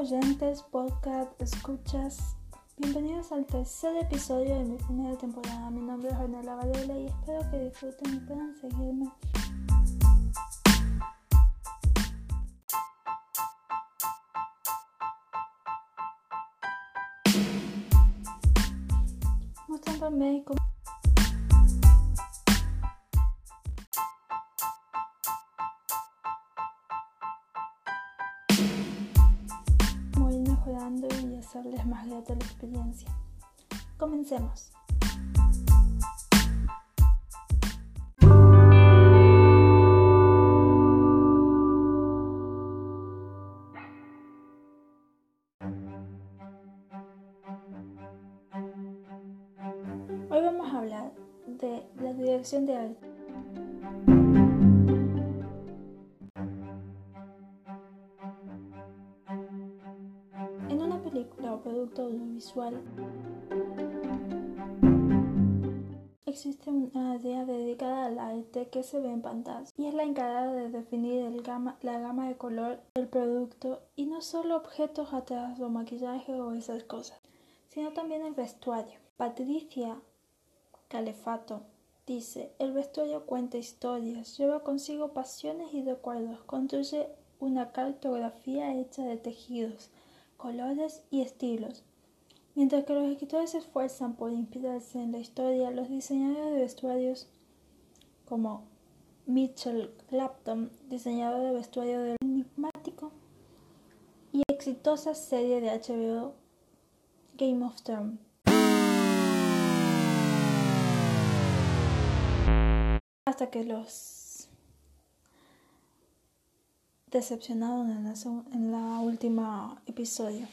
oyentes, podcast, escuchas. Bienvenidos al tercer episodio de mi primera temporada. Mi nombre es Ornella Varela y espero que disfruten y puedan seguirme. Mostrándome cómo la experiencia. Comencemos. Hoy vamos a hablar de la dirección de arte. Producto audiovisual existe una área dedicada al arte que se ve en pantalla y es la encargada de definir la gama de color del producto y no solo objetos atrás o maquillaje o esas cosas, sino también el vestuario. Patricia Calefato dice, el vestuario cuenta historias, lleva consigo pasiones y recuerdos, construye una cartografía hecha de tejidos, colores y estilos. Mientras que los escritores se esfuerzan por inspirarse en la historia, los diseñadores de vestuarios como Mitchell Clapton, diseñador de vestuario del enigmático y exitosa serie de HBO Game of Thrones. Hasta que los decepcionaron en en la última episodio.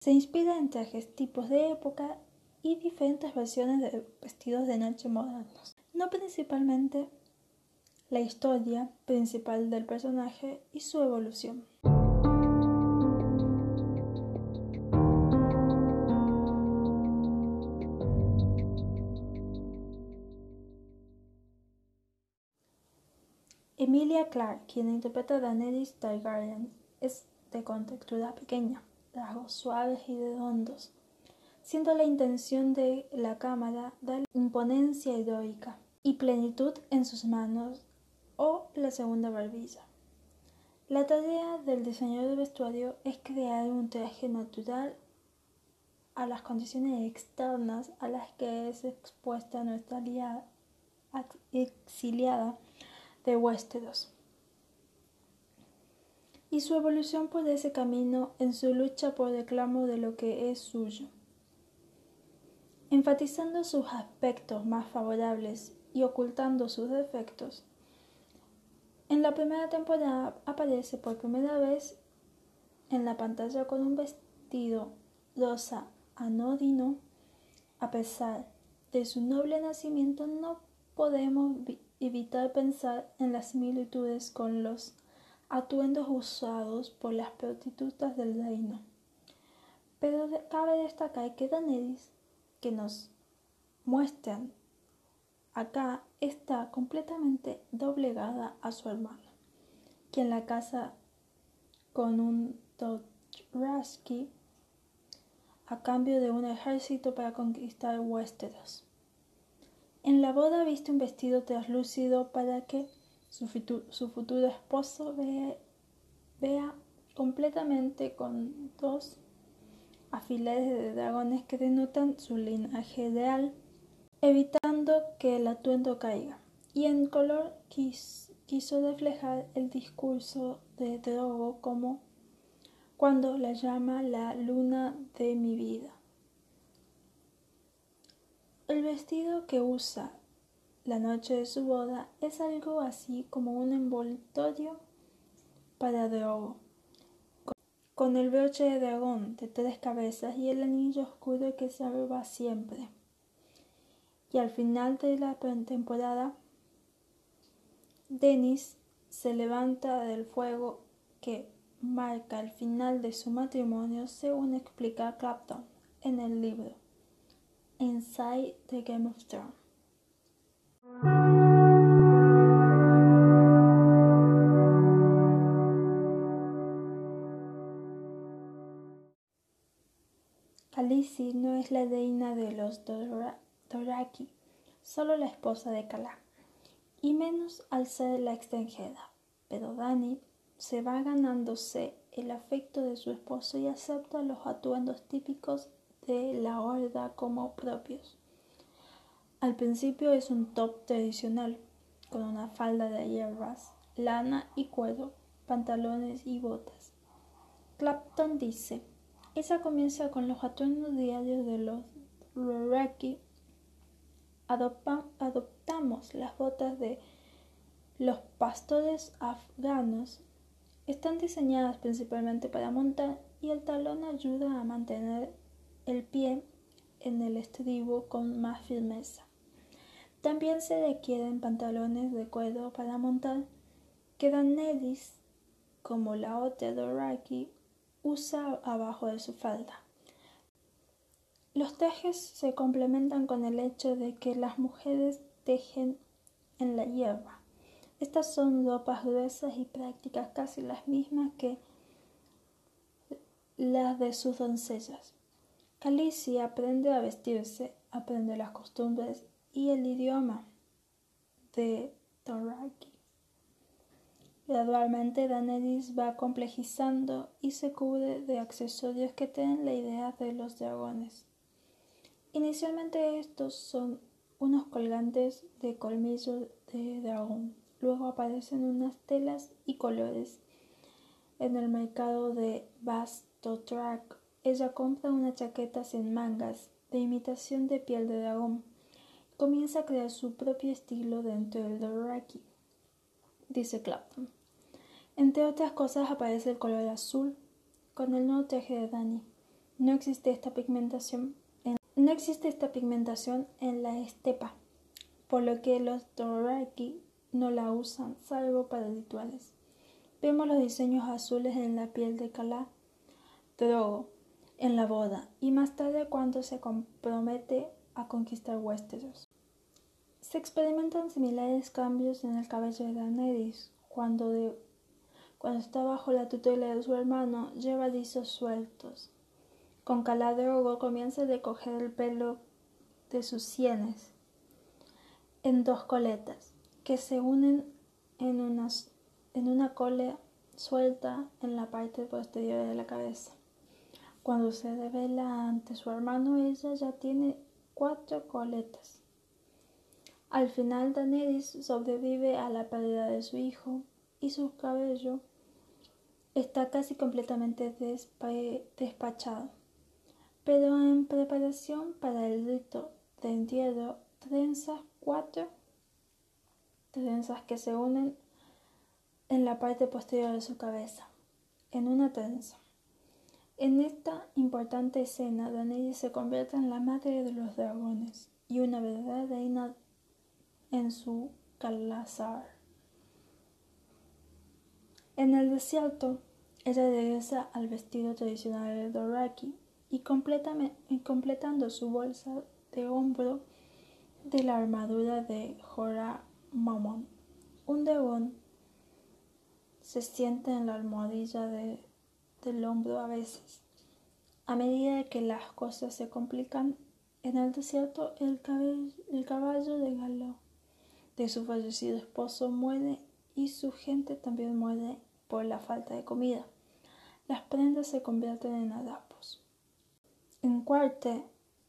Se inspira en trajes tipos de época y diferentes versiones de vestidos de noche modernos. No principalmente la historia principal del personaje y su evolución. Emilia Clarke, quien interpreta a Daenerys Targaryen, es de contextura pequeña, rasgos suaves y redondos, siendo la intención de la cámara dar imponencia heroica y plenitud en sus manos o la segunda barbilla. La tarea del diseñador de vestuario es crear un traje natural a las condiciones externas a las que es expuesta nuestra aliada, exiliada de Westeros y su evolución por ese camino en su lucha por reclamo de lo que es suyo. Enfatizando sus aspectos más favorables y ocultando sus defectos, en la primera temporada aparece por primera vez en la pantalla con un vestido rosa anodino. A pesar de su noble nacimiento, no podemos evitar pensar en las similitudes con los atuendos usados por las prostitutas del reino. Pero cabe destacar que Daenerys, que nos muestran acá, está completamente doblegada a su hermano, quien la casa con un Dothraki a cambio de un ejército para conquistar Westeros. En la boda viste un vestido translúcido para que su, futuro esposo ve- vea completamente con dos afilares de dragones que denotan su linaje real, evitando que el atuendo caiga. Y en color quis- quiso reflejar el discurso de Drogo como cuando la llama la luna de mi vida. El vestido que usa la noche de su boda es algo así como un envoltorio para Drogo, con- el broche de dragón de tres cabezas y el anillo oscuro que se va siempre. Y al final de la temporada, Dennis se levanta del fuego que marca el final de su matrimonio según explica Clapton en el libro Inside the Game of Thrones. Khaleesi no es la reina de los Doraki, solo la esposa de Kala, y menos al ser la extranjera. Pero Dani se va ganándose el afecto de su esposo y acepta los atuendos típicos de la horda como propios. Al principio es un top tradicional, con una falda de hierbas, lana y cuero, pantalones y botas. Clapton dice, esa comienza con los atuendos diarios de los Roraki. adoptamos las botas de los pastores afganos. Están diseñadas principalmente para montar y el talón ayuda a mantener el pie en el estribo con más firmeza. También se requieren pantalones de cuero para montar que Daenerys, como la otra Doraki, usa abajo de su falda. Los tejes se complementan con el hecho de que las mujeres tejen en la hierba. Estas son ropas gruesas y prácticas casi las mismas que las de sus doncellas. Khaleesi aprende a vestirse, aprende las costumbres y el idioma de Dothraki. Gradualmente Daenerys va complejizando y se cubre de accesorios que tienen la idea de los dragones. Inicialmente estos son unos colgantes de colmillo de dragón. Luego aparecen unas telas y colores. En el mercado de Bastotrack, ella compra una chaqueta sin mangas de imitación de piel de dragón. Comienza a crear su propio estilo dentro del Dothraki, dice Clapton. Entre otras cosas aparece el color azul con el nuevo traje de Dani. No existe esta pigmentación en, la estepa, por lo que los Doraki no la usan salvo para rituales. Vemos los diseños azules en la piel de Kala, Drogo, en la boda y más tarde cuando se compromete a conquistar Westeros. Se experimentan similares cambios en el cabello de Daenerys cuando está bajo la tutela de su hermano, lleva rizos sueltos. Con Caladrogo comienza a recoger el pelo de sus sienes en dos coletas que se unen en, en una cola suelta en la parte posterior de la cabeza. Cuando se revela ante su hermano, ella ya tiene cuatro coletas. Al final, Daenerys sobrevive a la pérdida de su hijo y su cabello está casi completamente despachado. Pero en preparación para el rito de entierro, trenzas cuatro trenzas que se unen en la parte posterior de su cabeza, en una trenza. En esta importante escena, Daenerys se convierte en la madre de los dragones y una verdadera reina en su calazar. En el desierto, ella regresa al vestido tradicional de Doraki y, completando su bolsa de hombro de la armadura de Jorah Mamon. Un dragón se sienta en la almohadilla del hombro a veces. A medida que las cosas se complican en el desierto, el, el caballo de Galo de su fallecido esposo muere y su gente también muere por la falta de comida. Las prendas se convierten en adapos. En Cuarte,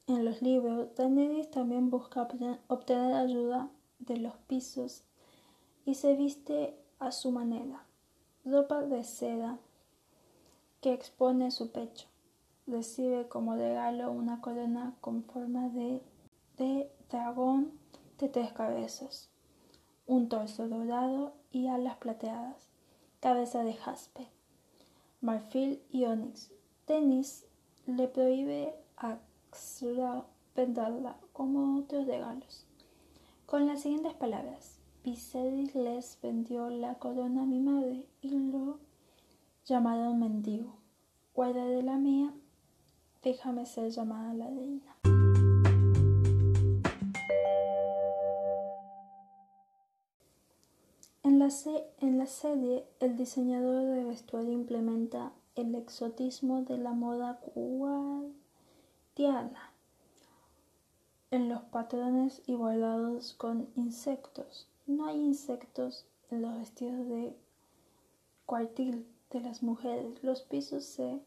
en los libros, Daenerys también busca obtener ayuda de los pisos y se viste a su manera. Ropa de seda que expone su pecho. Recibe como regalo una corona con forma de, de dragón de tres cabezas, un torso dorado y alas plateadas cabeza de jaspe, marfil y onix. Dennis le prohíbe a Xra venderla como otros regalos. Con las siguientes palabras, Viserys les vendió la corona a mi madre y lo llamada un mendigo. Guarda de la mía, déjame ser llamada. En la, se en la serie, el diseñador de vestuario implementa el exotismo de la moda guadiana en los patrones y bordados con insectos. No hay insectos en los vestidos de cuartil, de las mujeres. Los pisos se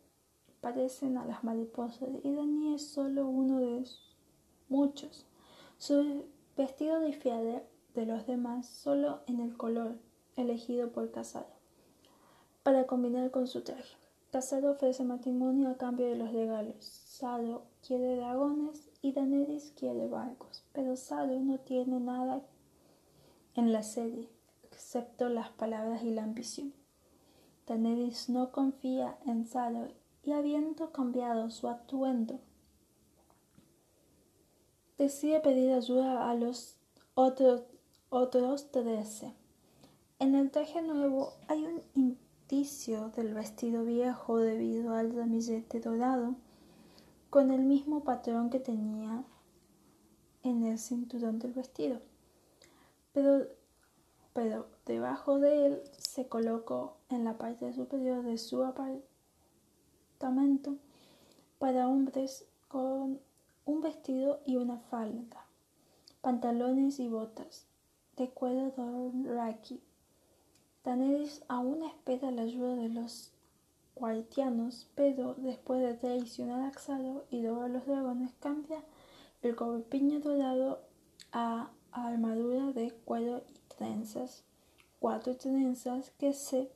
parecen a las mariposas y Dani es solo uno de muchos. Su vestido difiere de los demás solo en el color elegido por Casado para combinar con su traje. Casado ofrece matrimonio a cambio de los regalos. Sado quiere dragones y Daenerys quiere barcos, pero Sado no tiene nada en la serie excepto las palabras y la ambición. Daenerys no confía en Sado y habiendo cambiado su atuendo, decide pedir ayuda a los otros otros trece. En el traje nuevo hay un indicio del vestido viejo debido al ramillete dorado, con el mismo patrón que tenía en el cinturón del vestido. Pero, pero debajo de él se colocó en la parte superior de su apartamento para hombres con un vestido y una falda, pantalones y botas de cuero doraki. Daenerys aún espera la ayuda de los cuartianos, pero después de traicionar a Xalo y a los dragones, cambia el corpiño dorado a armadura de cuero y trenzas, cuatro trenzas que se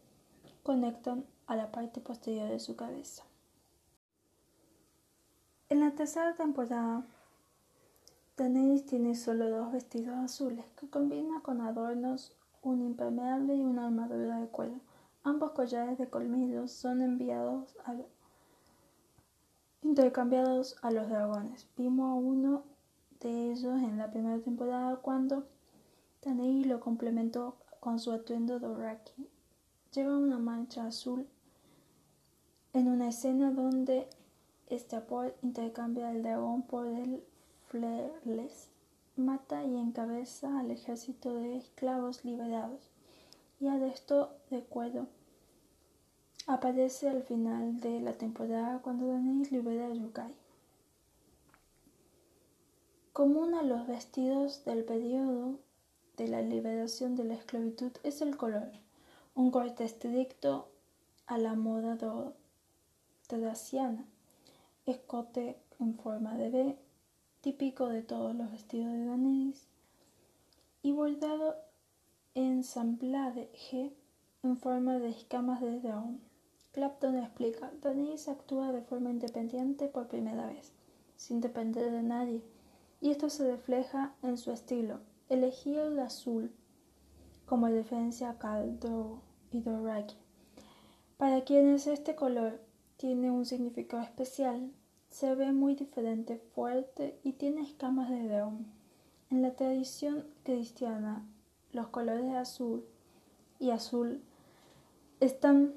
conectan a la parte posterior de su cabeza. En la tercera temporada, Daenerys tiene solo dos vestidos azules que combina con adornos, un impermeable y una armadura de cuero. Ambos collares de colmillos son enviados a intercambiados a los dragones. Vimos a uno de ellos en la primera temporada cuando Daenerys lo complementó con su atuendo doraki. Lleva una mancha azul en una escena donde Stapor intercambia el dragón por el Flerles mata y encabeza al ejército de esclavos liberados y al esto de cuero. Aparece al final de la temporada cuando Daenerys libera a Yukai. Común a los vestidos del periodo de la liberación de la esclavitud es el color, un corte estricto a la moda traciana, escote en forma de B, típico de todos los vestidos de Daenerys, y bordado en G en forma de escamas de dragón. Clapton explica, Daenerys actúa de forma independiente por primera vez, sin depender de nadie, y esto se refleja en su estilo. Elegí el azul como referencia a Caldo y Doraki, para quienes este color tiene un significado especial, se ve muy diferente, fuerte y tiene escamas de león. En la tradición cristiana, los colores azul y azul están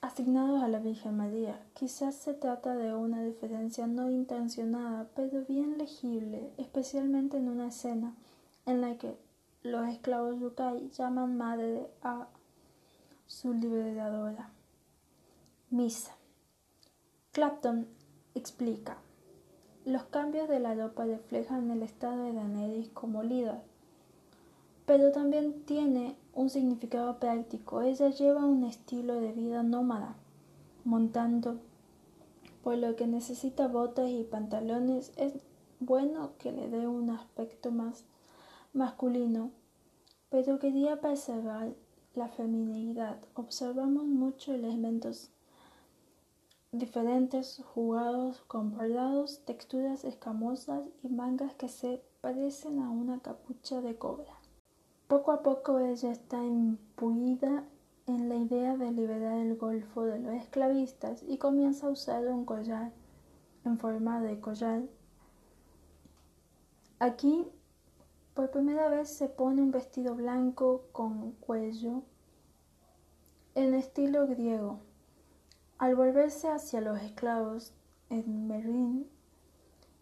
asignados a la Virgen María. Quizás se trata de una diferencia no intencionada, pero bien legible, especialmente en una escena en la que los esclavos yukai llaman madre a su liberadora. Misa. Clapton explica. Los cambios de la ropa reflejan el estado de Daenerys como líder, pero también tiene un significado práctico. Ella lleva un estilo de vida nómada, montando, por lo que necesita botas y pantalones. Es bueno que le dé un aspecto más masculino, pero quería preservar la feminidad. Observamos muchos elementos diferentes jugados con bordados, texturas escamosas y mangas que se parecen a una capucha de cobra. Poco a poco ella está imbuida en la idea de liberar el golfo de los esclavistas y comienza a usar un collar en forma de collar. Aquí por primera vez se pone un vestido blanco con cuello en estilo griego al volverse hacia los esclavos en Merín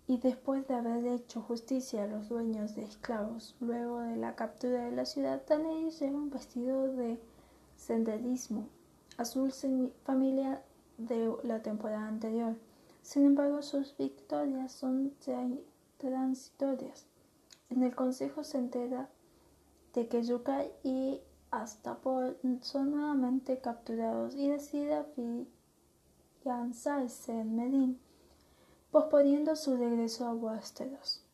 y después de haber hecho justicia a los dueños de esclavos luego de la captura de la ciudad, Daenerys lleva un vestido de senderismo azul familia de la temporada anterior. Sin embargo, sus victorias son transitorias. En el consejo se entera de que Yuka y Astapor son nuevamente capturados y decide afianzarse en Medin, posponiendo su regreso a Westeros.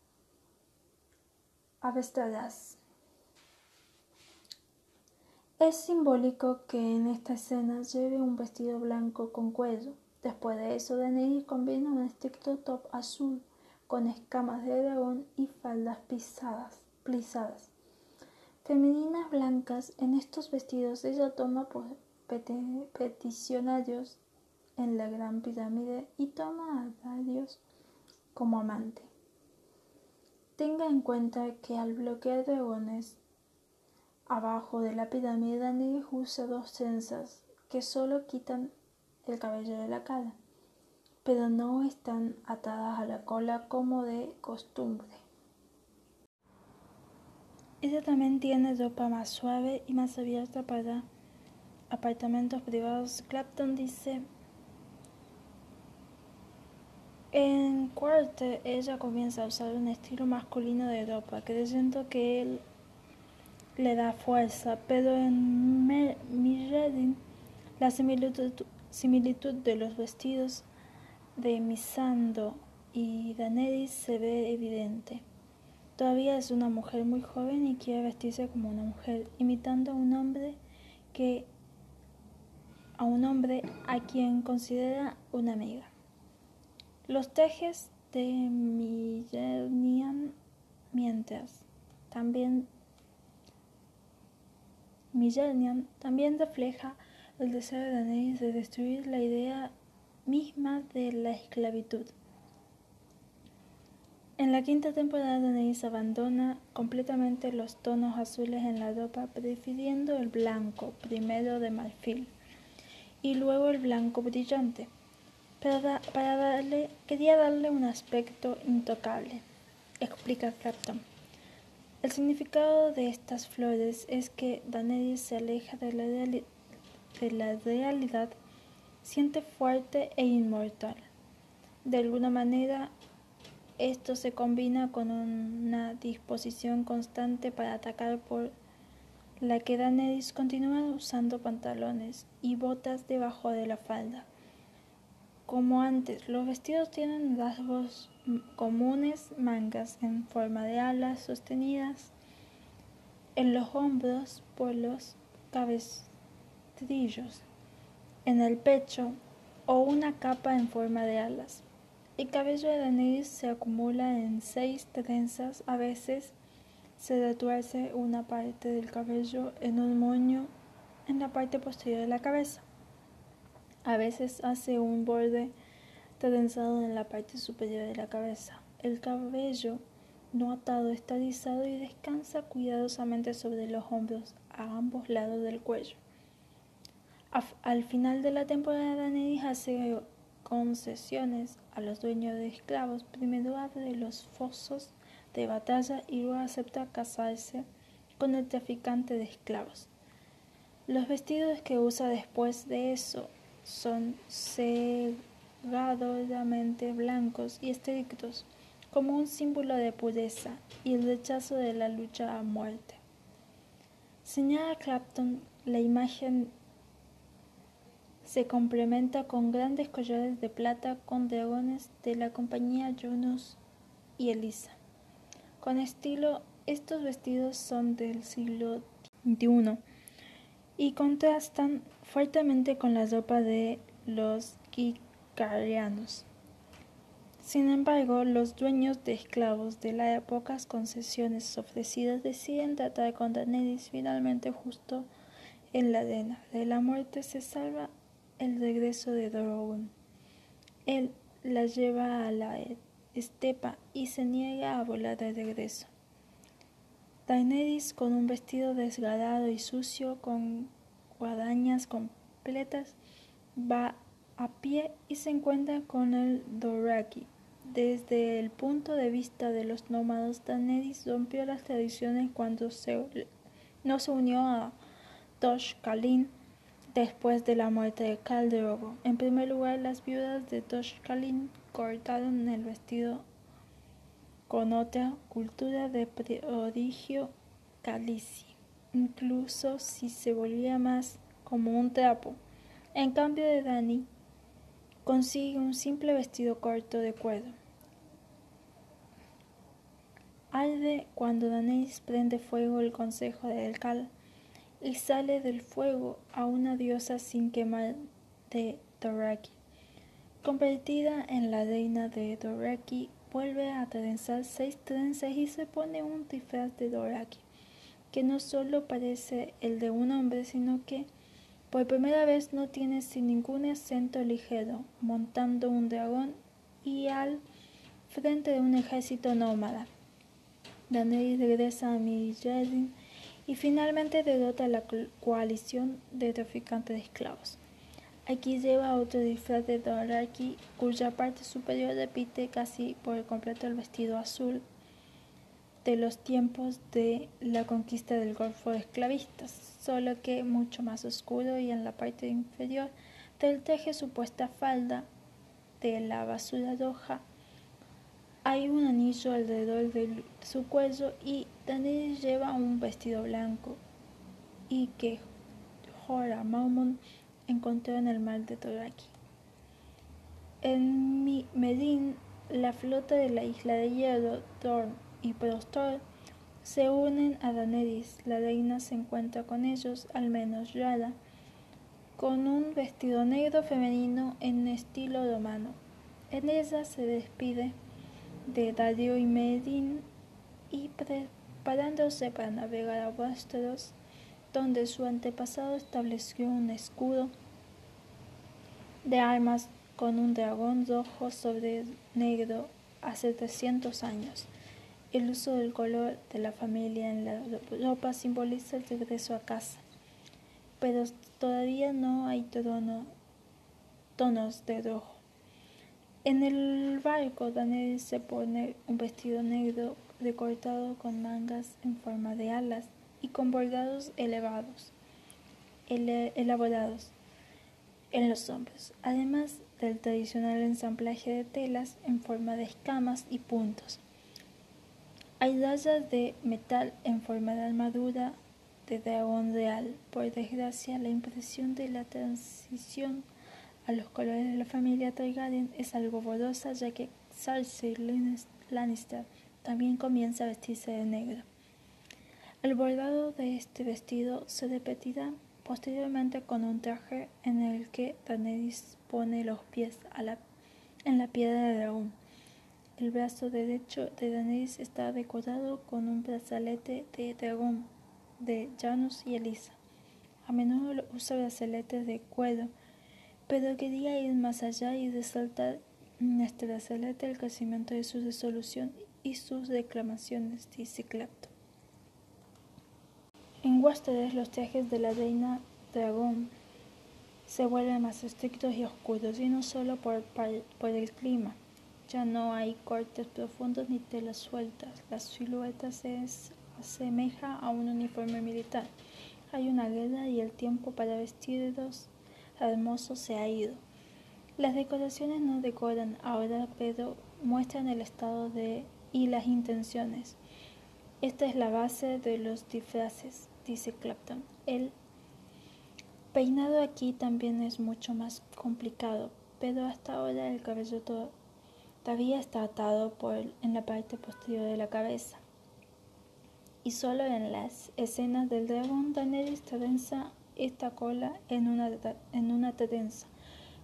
Avestadas. Es simbólico que en esta escena lleve un vestido blanco con cuello. Después de eso, Daenerys combina un estricto top azul con escamas de dragón y faldas pisadas, plisadas femeninas blancas. En estos vestidos ella toma por peticionarios en la Gran Pirámide y toma a Darius como amante. Tenga en cuenta que al bloquear dragones abajo de la pirámide Daniel usa dos trenzas que solo quitan el cabello de la cara, pero no están atadas a la cola como de costumbre. Ella también tiene ropa más suave y más abierta para apartamentos privados. Clapton dice, en cuarto ella comienza a usar un estilo masculino de ropa, creyendo que él le da fuerza, pero en Mirredin la similitud, similitud de los vestidos de Misando y Daenerys se ve evidente. Todavía es una mujer muy joven y quiere vestirse como una mujer, imitando a un hombre que a un hombre a quien considera una amiga. Los tejes de Millennium mientras también Millennium también refleja el deseo de Daenerys de destruir la idea misma de la esclavitud. En la quinta temporada, Daenerys abandona completamente los tonos azules en la ropa, prefiriendo el blanco, primero de marfil, y luego el blanco brillante, para, para darle, quería darle un aspecto intocable, explica Clapton. El significado de estas flores es que Daenerys se aleja de la, de la realidad, siente fuerte e inmortal. De alguna manera, esto se combina con una disposición constante para atacar por la que Daenerys continúa usando pantalones y botas debajo de la falda. Como antes, los vestidos tienen rasgos comunes, mangas en forma de alas sostenidas en los hombros por los cabestrillos, en el pecho o una capa en forma de alas. El cabello de Daenerys se acumula en seis trenzas, a veces se retuerce una parte del cabello en un moño en la parte posterior de la cabeza. A veces hace un borde trenzado en la parte superior de la cabeza. El cabello no atado está rizado y descansa cuidadosamente sobre los hombros a ambos lados del cuello. Al final de la temporada, Daenerys hace concesiones a los dueños de esclavos, primero abre los fosos de batalla y luego acepta casarse con el traficante de esclavos. Los vestidos que usa después de eso son cegadoramente blancos y estrictos, como un símbolo de pureza y el rechazo de la lucha a muerte. Señala Clapton la imagen se complementa con grandes collares de plata con dragones de la compañía Jonas y Elisa. Con estilo, estos vestidos son del siglo XXI y contrastan fuertemente con la ropa de los Kikarianos. Sin embargo, los dueños de esclavos de las pocas concesiones ofrecidas deciden tratar con Daenerys finalmente justo en la arena de la muerte se salva el regreso de Drogon. Él la lleva a la estepa y se niega a volar de regreso. Daenerys, con un vestido desgarrado y sucio, con guadañas completas, va a pie y se encuentra con el Doraki Desde el punto de vista de los nómadas, Daenerys rompió las tradiciones cuando no se unió a Dosh Kalin después de la muerte de Drogo. En primer lugar, las viudas de Dosh Kalin cortaron el vestido con otra cultura de prodigio calici, incluso si se volvía más como un trapo. En cambio de Dani, consigue un simple vestido corto de cuero. Arde cuando Daenerys prende fuego el consejo de Cal y sale del fuego a una diosa sin quemar de Doraki. Convertida en la reina de Doraki, vuelve a trenzar seis trenzas y se pone un disfraz de Doraki, que no solo parece el de un hombre, sino que por primera vez no tiene sin ningún acento ligero, montando un dragón y al frente de un ejército nómada. Daenerys regresa a Mirjadin y finalmente derrota a la coalición de traficantes de esclavos. Aquí lleva otro disfraz de Doraki, cuya parte superior repite casi por completo el vestido azul de los tiempos de la conquista del Golfo de esclavistas, solo que mucho más oscuro y en la parte inferior del teje supuesta falda de la basura roja hay un anillo alrededor de su cuello y Daenerys lleva un vestido blanco y que Jorah Mormont encontró en el mar de Toraki. En Medin, la flota de la isla de Hierro, Dorn y Prostor se unen a Daenerys. La reina se encuentra con ellos, al menos Yara, con un vestido negro femenino en estilo romano. En ella se despide de Darío y Medin y preparándose para navegar a Westeros, donde su antepasado estableció un escudo de armas con un dragón rojo sobre negro hace 300 años. El uso del color de la familia en la ropa simboliza el regreso a casa, pero todavía no hay tonos de rojo. En el barco, Daniel se pone un vestido negro recortado con mangas en forma de alas y con bordados elevados, elaborados en los hombros, además del tradicional ensamblaje de telas en forma de escamas y puntos. Hay rayas de metal en forma de armadura de dragón real. Por desgracia, la impresión de la transición a los colores de la familia Targaryen es algo borrosa ya que Cersei Lannister también comienza a vestirse de negro. El bordado de este vestido se repetirá posteriormente con un traje en el que Daenerys pone los pies en la piedra de dragón. El brazo derecho de Daenerys está decorado con un brazalete de dragón de Janus y Elisa. A menudo usa brazaletes de cuero pero quería ir más allá y resaltar nuestra celeste el crecimiento de su resolución y sus reclamaciones, dice Clapton. En Westeros los trajes de la reina dragón se vuelven más estrictos y oscuros, y no solo por, por el clima. Ya no hay cortes profundos ni telas sueltas. La silueta se asemeja a un uniforme militar. Hay una guerra y el tiempo para vestirlos hermoso se ha ido. Las decoraciones no decoran ahora, pero muestran el estado de y las intenciones. Esta es la base de los disfraces, dice Clapton. El peinado aquí también es mucho más complicado, pero hasta ahora el cabello todavía está atado en la parte posterior de la cabeza. Y solo en las escenas del dragón Daenerys trenza esta cola en una, en una trenza.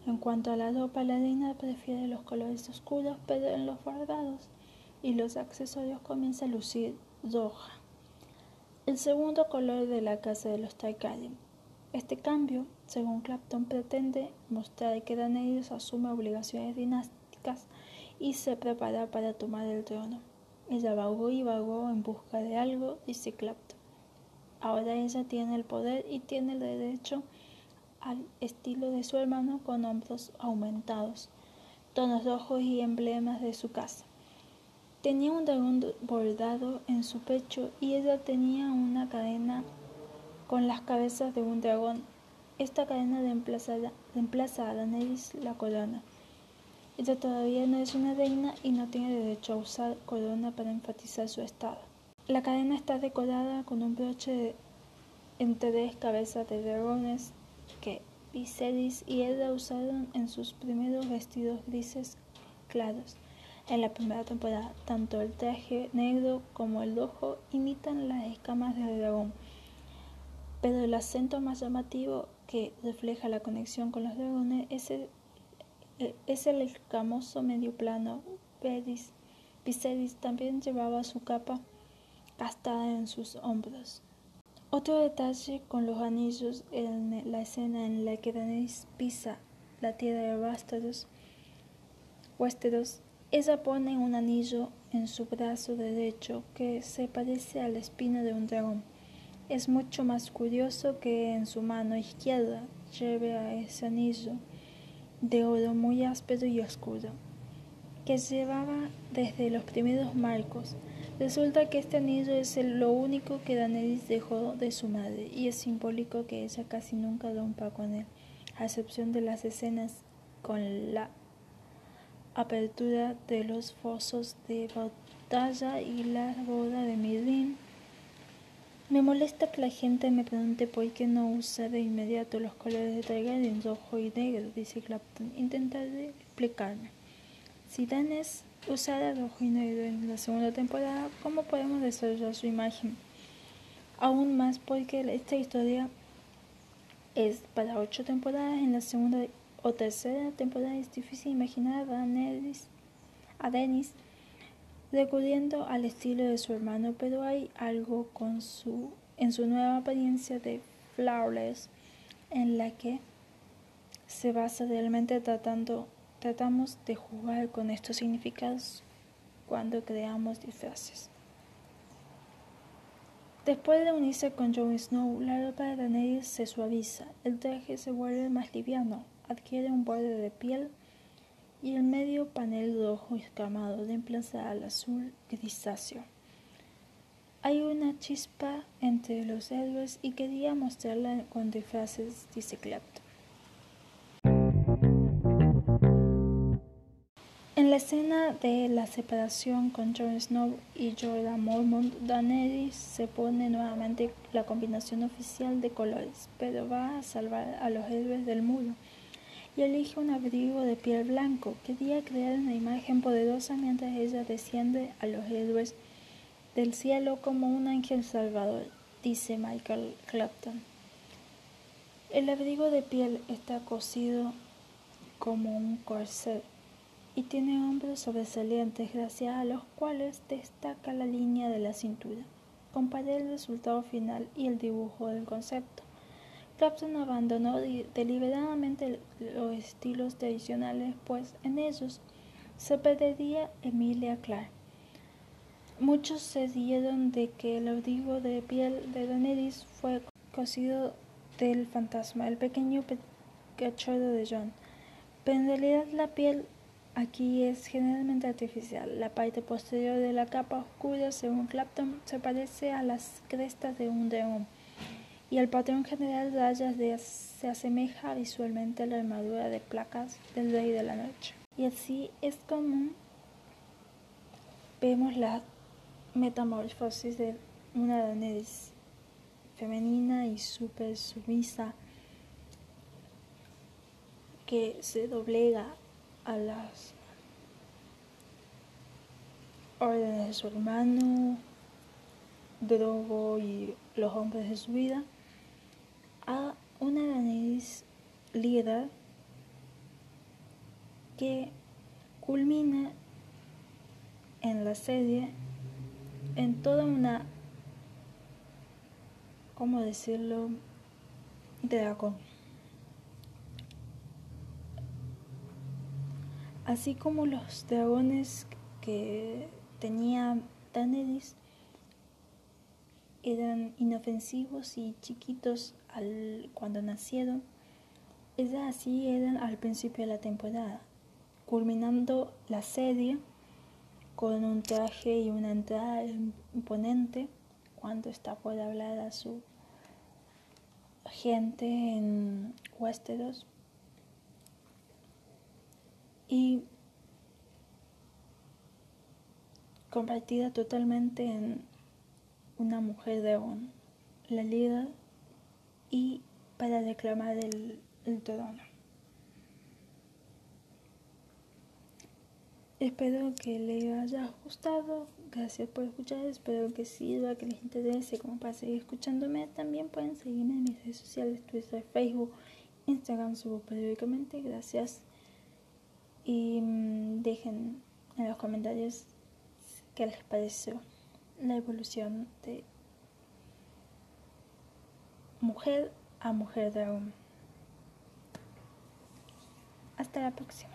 En cuanto a la ropa, la reina prefiere los colores oscuros, pero en los bordados y los accesorios comienza a lucir roja. El segundo color de la casa de los Targaryen. Este cambio, según Clapton, pretende mostrar que Daenerys asume obligaciones dinásticas y se prepara para tomar el trono. Ella vagó y vagó en busca de algo, dice Clapton. Ahora ella tiene el poder y tiene el derecho al estilo de su hermano con hombros aumentados. tonos rojos y emblemas de su casa. Tenía un dragón bordado en su pecho y ella tenía una cadena con las cabezas de un dragón. Esta cadena reemplaza, a Daenerys la corona. Ella todavía no es una reina y no tiene derecho a usar corona para enfatizar su estado. La cadena está decorada con un broche en tres cabezas de dragones que Viserys y ella usaron en sus primeros vestidos grises claros. En la primera temporada, tanto el traje negro como el rojo imitan las escamas del dragón, pero el acento más llamativo que refleja la conexión con los dragones es el, es el escamoso medio plano. Viserys también llevaba su capa castada en sus hombros. Otro detalle con los anillos en la escena en la que Daenerys pisa la tierra de Westeros, Westeros ella pone un anillo en su brazo derecho que se parece a la espina de un dragón. Es mucho más curioso que en su mano izquierda lleve a ese anillo de oro muy áspero y oscuro, que llevaba desde los primeros marcos. Resulta que este anillo es lo único que Daenerys dejó de su madre y es simbólico que ella casi nunca rompa con él, a excepción de las escenas con la apertura de los fosos de batalla y la boda de Mirin. Me molesta que la gente me pregunte por qué no usa de inmediato los colores de Targaryen rojo y negro, dice Clapton. Intentaré explicarme. Si Danes usara rojo y en la segunda temporada, ¿cómo podemos desarrollar su imagen? Aún más porque esta historia es para ocho temporadas en la segunda o tercera temporada es difícil imaginar a Dennis, a Dennis recurriendo al estilo de su hermano, pero hay algo con su, en su nueva apariencia de Flawless en la que se basa realmente tratando, tratamos de jugar con estos significados cuando creamos disfraces. Después de unirse con Jon Snow, la ropa de Daenerys se suaviza, el traje se vuelve más liviano, adquiere un borde de piel y el medio panel rojo escamado reemplaza al azul grisáceo. Hay una chispa entre los héroes y quería mostrarla con disfraces, dice Clapton. La escena de la separación con Jon Snow y Jorah Mormont, Daenerys se pone nuevamente la combinación oficial de colores, pero va a salvar a los héroes del muro y elige un abrigo de piel blanco. Quería crear una imagen poderosa mientras ella desciende a los héroes del cielo como un ángel salvador, dice Michael Clapton. El abrigo de piel está cosido como un corset y tiene hombros sobresalientes gracias a los cuales destaca la línea de la cintura. Comparé el resultado final y el dibujo del concepto. Clapton abandonó deliberadamente los estilos tradicionales, pues en ellos se perdería Emilia Clarke. Muchos se dieron de que el abrigo de piel de Daenerys fue cosido del fantasma, el pequeño cachorro de John. Pero en realidad la piel aquí es generalmente artificial. La parte posterior de la capa oscura, según Clapton, se parece a las crestas de un dragón y el patrón general de rayas se asemeja visualmente a la armadura de placas del Rey de la Noche. Y así es como vemos la metamorfosis de una Daenerys femenina y súper sumisa que se doblega a las órdenes de su hermano, Drogo y los hombres de su vida a una Daenerys líder que culmina en la serie en toda una, ¿cómo decirlo?, dragón. Así como los dragones que tenía Daenerys eran inofensivos y chiquitos al, cuando nacieron, esas así eran al principio de la temporada. culminando la serie con un traje y una entrada imponente cuando está por hablar a su gente en Westeros y convertida totalmente en una mujer de la líder y para reclamar el, el trono. Espero que les haya gustado. Gracias por escuchar. Espero que sirva, que les interese como para seguir escuchándome. También pueden seguirme en mis redes sociales, Twitter, Facebook, Instagram, subo periódicamente. Gracias. Y mm, dejen en los comentarios qué les pareció la evolución de mujer a mujer dragón. Hasta la próxima.